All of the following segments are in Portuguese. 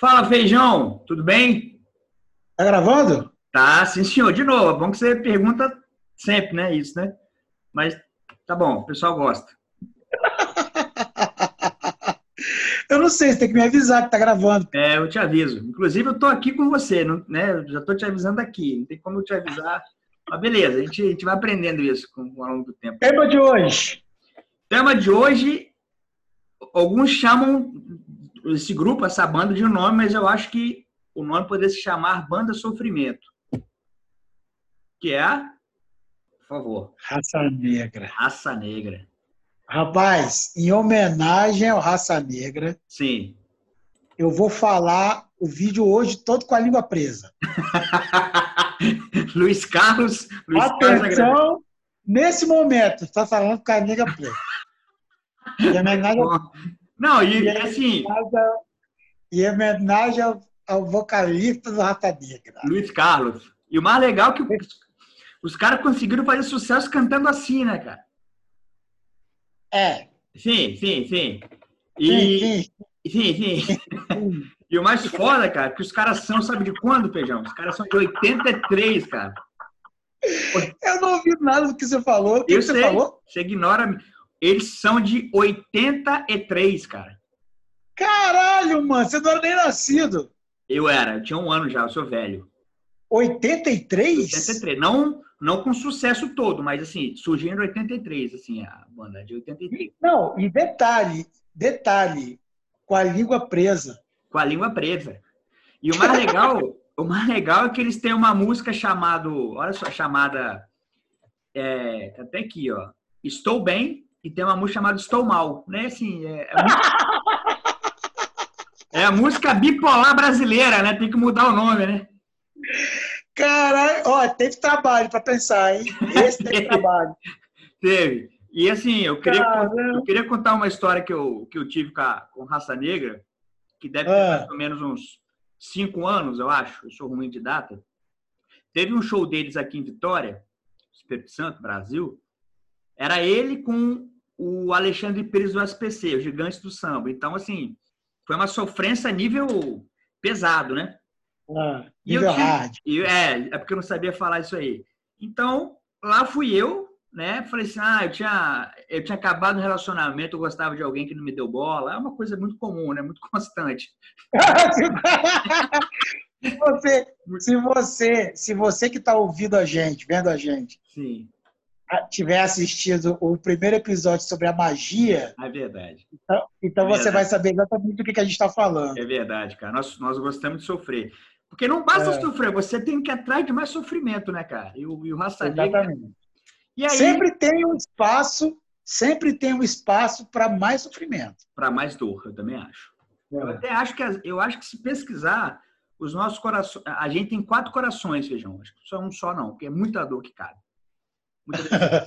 Fala, Feijão, tudo bem? Tá gravando? Tá, sim, senhor. De novo, é bom que você pergunta sempre, né? Isso, né? Mas tá bom, o pessoal gosta. eu não sei, você tem que me avisar que tá gravando. É, eu te aviso. Inclusive, eu tô aqui com você, né? Eu já tô te avisando aqui. Não tem como eu te avisar. Mas beleza, a gente, a gente vai aprendendo isso com, ao longo do tempo. Tema de hoje. Tema de hoje, alguns chamam esse grupo, essa banda de um nome, mas eu acho que o nome poderia se chamar Banda Sofrimento. Que é, por favor. Raça Negra. Raça Negra. Rapaz, em homenagem ao Raça Negra. Sim. Eu vou falar o vídeo hoje todo com a língua presa. Luiz Carlos. Luiz Atenção, Carlos nesse momento, está falando com a língua presa. Em homenagem ao... Não, e, e assim. E em homenagem ao, ao, vocalista do Rata Negra. Luiz Carlos. E o mais legal é que os, os caras conseguiram fazer sucesso cantando assim, né, cara? É. Sim, sim, sim. E, sim, sim. sim, sim. e o mais foda, cara, que os caras são, sabe de quando, Feijão? Os caras são de 83, cara. Eu não ouvi nada do que você falou. O que, Eu que sei, você falou? Você ignora. Eles são de 83, cara. Caralho, mano, você não era nem nascido. Eu era, eu tinha um ano já, eu sou velho. 83? 83. Não, não com sucesso todo, mas assim, surgiu em 83, assim, a banda de 83. Não, e detalhe, detalhe, com a língua presa. Com a língua presa. E o mais legal, o mais legal é que eles têm uma música chamado, olha só, chamada é, até aqui, ó. Estou bem, e tem uma música chamada Estou Mal, né? Assim, é, é, é, a música bipolar brasileira, né? Tem que mudar o nome, né? Caralho, ó, teve trabalho para pensar, hein? Esse teve trabalho. teve. E assim, eu queria, eu queria contar uma história que eu, que eu tive com, a, com Raça Negra, que deve ter ah. mais ou menos uns cinco anos, eu acho. Eu sou ruim de data. Teve um show deles aqui em Vitória, Espírito Santo, Brasil, era ele com o Alexandre Pires do SPC, o gigante do samba. Então, assim, foi uma sofrência nível pesado, né? Ah, nível hard. E, é, é porque eu não sabia falar isso aí. Então, lá fui eu, né? Falei assim, ah, eu tinha, eu tinha acabado um relacionamento, eu gostava de alguém que não me deu bola. É uma coisa muito comum, né? Muito constante. se você, se você, se você que está ouvindo a gente, vendo a gente, Sim tiver assistido o primeiro episódio sobre a magia. É verdade. Então, então é você verdade. vai saber exatamente do que, a gente está falando. É verdade, cara. Nós, nós gostamos de sofrer. Porque não basta é. sofrer, você tem que ir atrás de mais sofrimento, né, cara? E o, e o Raça Exatamente. E aí, sempre tem um espaço, sempre tem um espaço para mais sofrimento. Para mais dor, eu também acho. É. Eu até acho que eu acho que se pesquisar, os nossos corações. A gente tem quatro corações, feijão. Acho que só um só, não, porque é muita dor que cabe.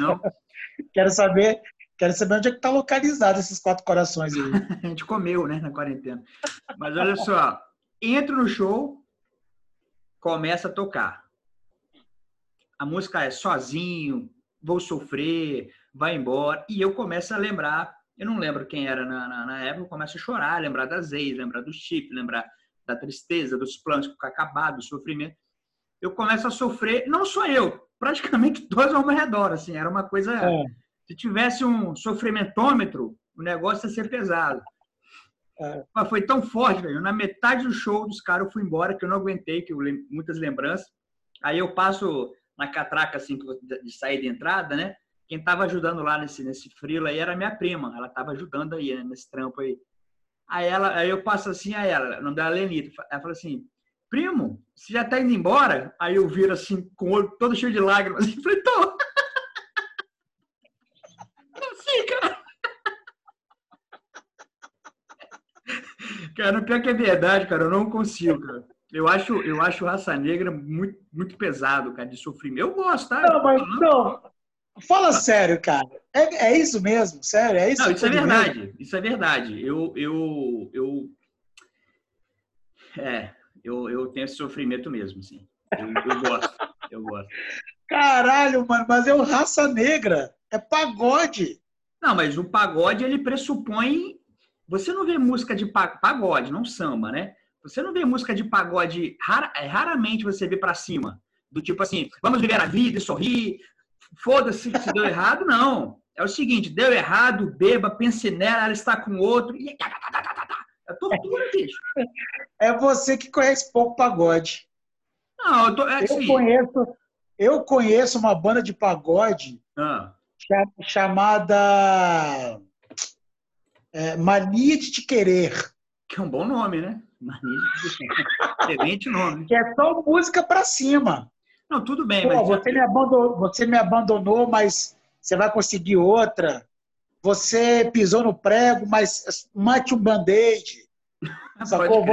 Não. quero saber, quero saber onde é que está localizado esses quatro corações aí. a gente comeu, né, na quarentena. Mas olha só, entro no show, começa a tocar. A música é sozinho, vou sofrer, vai embora. E eu começo a lembrar, eu não lembro quem era na, na, na época, eu começo a chorar, lembrar das ex, lembrar do chip, lembrar da tristeza, dos planos que acabados, do sofrimento. Eu começo a sofrer, não só eu, praticamente todos ao meu redor, assim, era uma coisa... É. Se tivesse um sofrimentômetro, o negócio ia ser pesado. É. Mas foi tão forte, velho. Na metade do show dos caras eu fui embora, que eu não aguentei, que eu muitas lembranças. Aí eu passo na catraca, assim, de saída e entrada, né? Quem estava ajudando lá nesse, nesse frilo aí era minha prima. Ela estava ajudando aí, né, nesse trampo aí. Aí, ela, aí eu passo assim a ela, o nome dela é Lenita. Ela fala assim, primo, você já tá indo embora? Aí eu viro assim, com o olho todo cheio de lágrimas. E falei, tô. Assim, cara. Cara, o pior que é verdade, cara, eu não consigo, cara. Eu acho, eu acho raça negra muito, muito pesado, cara, de sofrimento. Eu gosto, tá? Não, mas não. Fala sério, cara. É, é isso mesmo? Sério? É isso? Não, isso é verdade. Mesmo? Isso é verdade. Eu, eu, eu, é, eu, eu tenho esse sofrimento mesmo, sim. Eu, eu gosto, eu gosto. Caralho, mano, mas é o raça negra, é pagode. Não, mas o pagode ele pressupõe. Você não vê música de pagode, não samba, né? Você não vê música de pagode, rara, é, raramente você vê para cima. Do tipo assim, vamos viver a vida e sorrir. Foda-se se deu errado, não. É o seguinte, deu errado, beba, pense nela, ela está com outro. E... É tortura, bicho. É você que conhece pouco pagode. Não, eu, tô, é, eu conheço, eu conheço uma banda de pagode ah. chamada é, Mania de Te Querer. Que é um bom nome, né? Mania de Te Querer. Excelente nome. Que é só música pra cima. Não, tudo bem. Pô, mas... você, me abandonou, você me abandonou, mas você vai conseguir outra. Você pisou no prego, mas mate um band-aid. Sacou?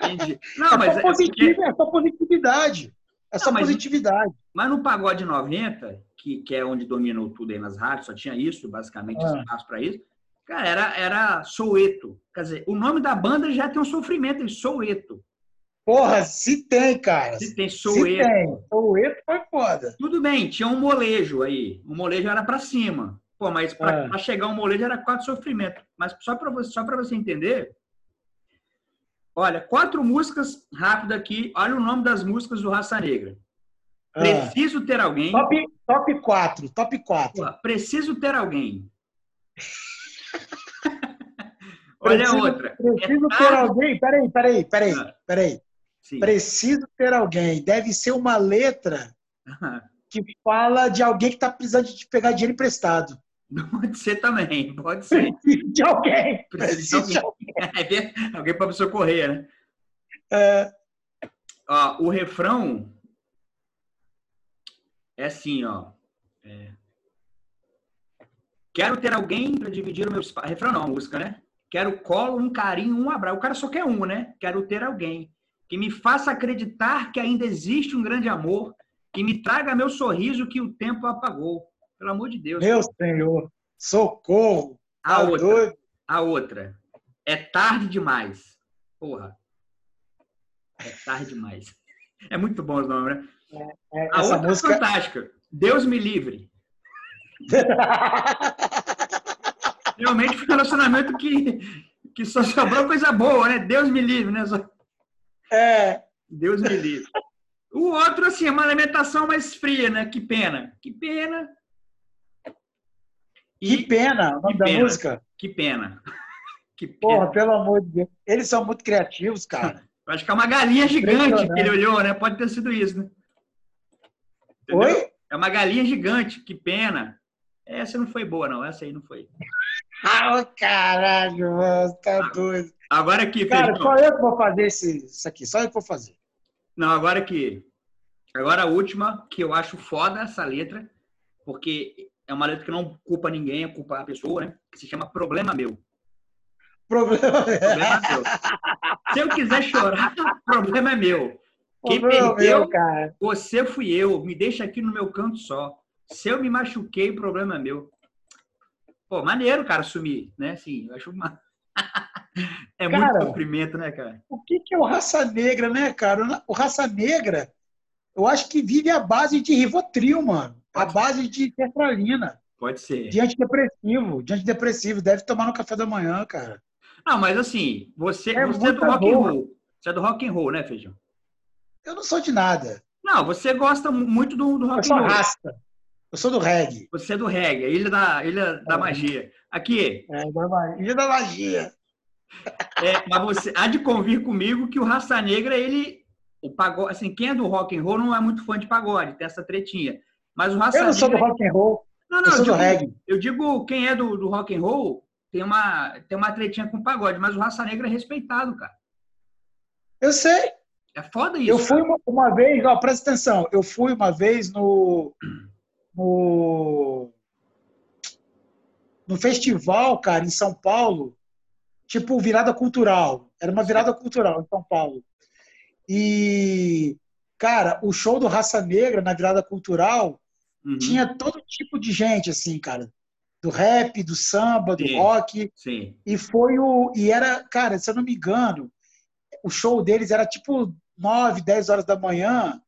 Entendi. Não, é, mas só é, positivo, é, só positividade. É só não, positividade. Mas no Pagode 90, que, que é onde dominou tudo aí nas rádios, só tinha isso, basicamente, ah. espaço para isso. Cara, era, era Soueto. Quer dizer, o nome da banda já tem um sofrimento, em Soueto. Porra, se tem, cara. Se tem Soueto. Se tem. Soueto foi foda. Tudo bem, tinha um molejo aí. O molejo era para cima. Pô, mas para ah. chegar um molejo era quatro sofrimentos. Mas só para você, só você entender, Olha, quatro músicas rápido aqui. Olha o nome das músicas do Raça Negra. Ah. Preciso ter alguém. Top, top 4, top 4. preciso ter alguém. Olha preciso, outra. Preciso é ter alguém. Peraí, peraí, peraí, ah. peraí. Sim. Preciso ter alguém. Deve ser uma letra que fala de alguém que está precisando de pegar dinheiro emprestado. Pode ser também, pode ser. Precisa de alguém. Precisa de alguém. É, alguém para socorrer, né? É... Ó, o refrão é assim, ó. É... Quero ter alguém para dividir o meu espaço. Refrão não, música, né? Quero colo, um carinho, um abraço. O cara só quer um, né? Quero ter alguém que me faça acreditar que ainda existe um grande amor, que me traga meu sorriso que o tempo apagou. Pelo amor de Deus. Meu Senhor, socorro. A tá outra, doido. a outra. É tarde demais. Porra. É tarde demais. É muito bom os nomes, né? É, é, a outra é música... é fantástica. Deus me livre. Realmente foi um relacionamento que, que só sobrou coisa boa, né? Deus me livre, né? Só... É. Deus me livre. O outro, assim, é uma alimentação mais fria, né? Que pena. Que pena. E, que pena, o nome da pena, música. Que pena. Que pena. Porra, pelo amor de Deus. Eles são muito criativos, cara. acho que é uma galinha gigante que ele olhou, né? Pode ter sido isso, né? Entendeu? Oi? É uma galinha gigante, que pena. Essa não foi boa, não. Essa aí não foi. Ah, caralho, mano, tá doido. Agora aqui, Cara, só eu que vou fazer esse, isso aqui, só eu que vou fazer. Não, agora aqui. Agora a última, que eu acho foda essa letra, porque é uma letra que não culpa ninguém, é culpa a pessoa, né? Que se chama Problema Meu. Problema, problema meu. Se eu quiser chorar, problema é meu. Quem problema perdeu, meu, cara. você fui eu. Me deixa aqui no meu canto só. Se eu me machuquei, problema é meu. Pô, maneiro, cara, sumir, né? Sim, eu acho uma... é cara, muito sofrimento, né, cara? O que, que é o raça negra, né, cara? O raça negra, eu acho que vive a base de Rivotril, mano a base de sertralina. Pode ser. De antidepressivo. De antidepressivo. Deve tomar no café da manhã, cara. Não, mas assim, você é, você é do rock and roll. Você é do rock and roll, né, Feijão? Eu não sou de nada. Não, você gosta muito do, do rock and roll. Eu sou rasta. Eu sou do reggae. Você é do reggae, Ilha da, Ilha da é. Magia. Aqui. É, Ilha da Magia. É, mas você há de convir comigo que o Raça Negra, ele. O pagode, assim, quem é do rock and roll não é muito fã de pagode, tem essa tretinha. Mas o raça Eu não sou do rock and roll. Não, não, eu eu digo, reggae. Eu digo, quem é do, do rock and roll tem uma, tem uma tretinha com pagode, mas o Raça Negra é respeitado, cara. Eu sei. É foda isso. Eu fui uma, uma, vez, ó, presta atenção, eu fui uma vez no, no, no festival, cara, em São Paulo, tipo virada cultural. Era uma virada cultural em São Paulo. E, cara, o show do Raça Negra na virada cultural Uhum. Tinha todo tipo de gente, assim, cara. Do rap, do samba, do sim, rock. Sim. E foi o. E era, cara, se eu não me engano, o show deles era tipo 9, 10 horas da manhã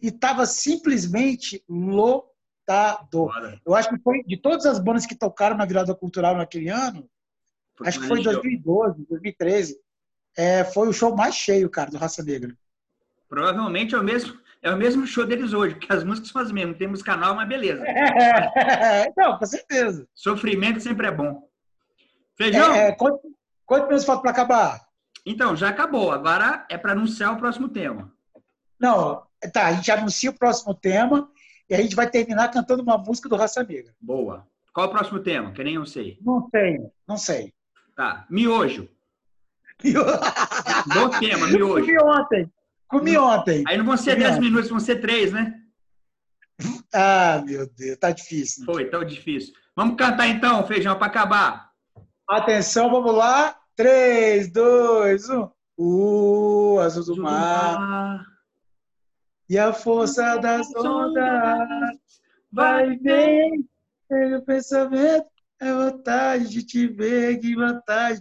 e tava simplesmente lotado. Bora. Eu acho que foi de todas as bandas que tocaram na virada cultural naquele ano, acho que foi em 2012, 2013. é, foi o show mais cheio, cara, do Raça Negra. Provavelmente é o mesmo, é o mesmo show deles hoje, porque as músicas são as mesmas. Tem música nova, mas beleza. É, não, com certeza. Sofrimento sempre é bom. Feijão? É, quanto, quanto menos falta para acabar? Então, já acabou. Agora é para anunciar o próximo tema. Não, tá, a gente anuncia o próximo tema e a gente vai terminar cantando uma música do Raça Negra. Boa. Qual o próximo tema? Que nem eu sei. Não sei, não sei. Tá. Miojo. Bom tema, miojo. Comi ontem. Comi ontem. Aí não vão ser 10 minutos, vão ser 3, né? Ah, meu Deus, tá difícil. Foi, tão difícil. Vamos cantar então, feijão, para acabar. Atenção, vamos lá. 3, 2, 1. O azul do mar. E a força das ondas vai bem. O pensamento é vontade de te ver, que vontade